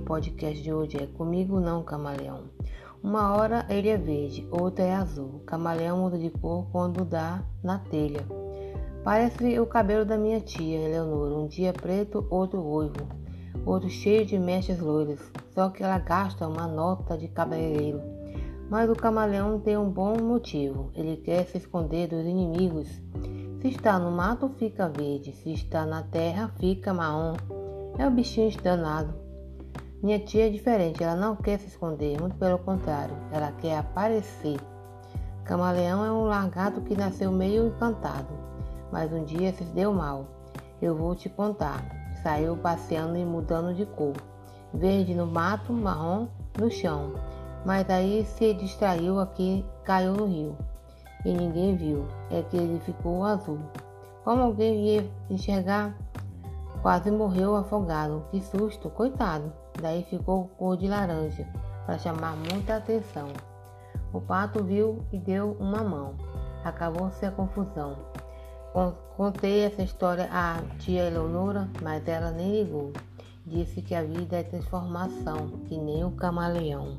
podcast de hoje é Comigo Não Camaleão. Uma hora ele é verde, outra é azul. Camaleão muda de cor quando dá na telha. Parece o cabelo da minha tia, Eleonora. Um dia preto, outro ruivo, outro cheio de mechas loiras. Só que ela gasta uma nota de cabeleireiro. Mas o camaleão tem um bom motivo. Ele quer se esconder dos inimigos. Se está no mato, fica verde. Se está na terra, fica marrom. É o bichinho danado. Minha tia é diferente, ela não quer se esconder, muito pelo contrário, ela quer aparecer. Camaleão é um largado que nasceu meio encantado, mas um dia se deu mal. Eu vou te contar. Saiu passeando e mudando de cor. Verde no mato, marrom no chão. Mas aí se distraiu aqui, caiu no rio. E ninguém viu. É que ele ficou azul. Como alguém ia enxergar? Quase morreu afogado. Que susto, coitado. Daí ficou cor de laranja, para chamar muita atenção. O pato viu e deu uma mão. Acabou-se a confusão. Contei essa história à tia Eleonora, mas ela nem ligou. Disse que a vida é transformação, que nem o camaleão.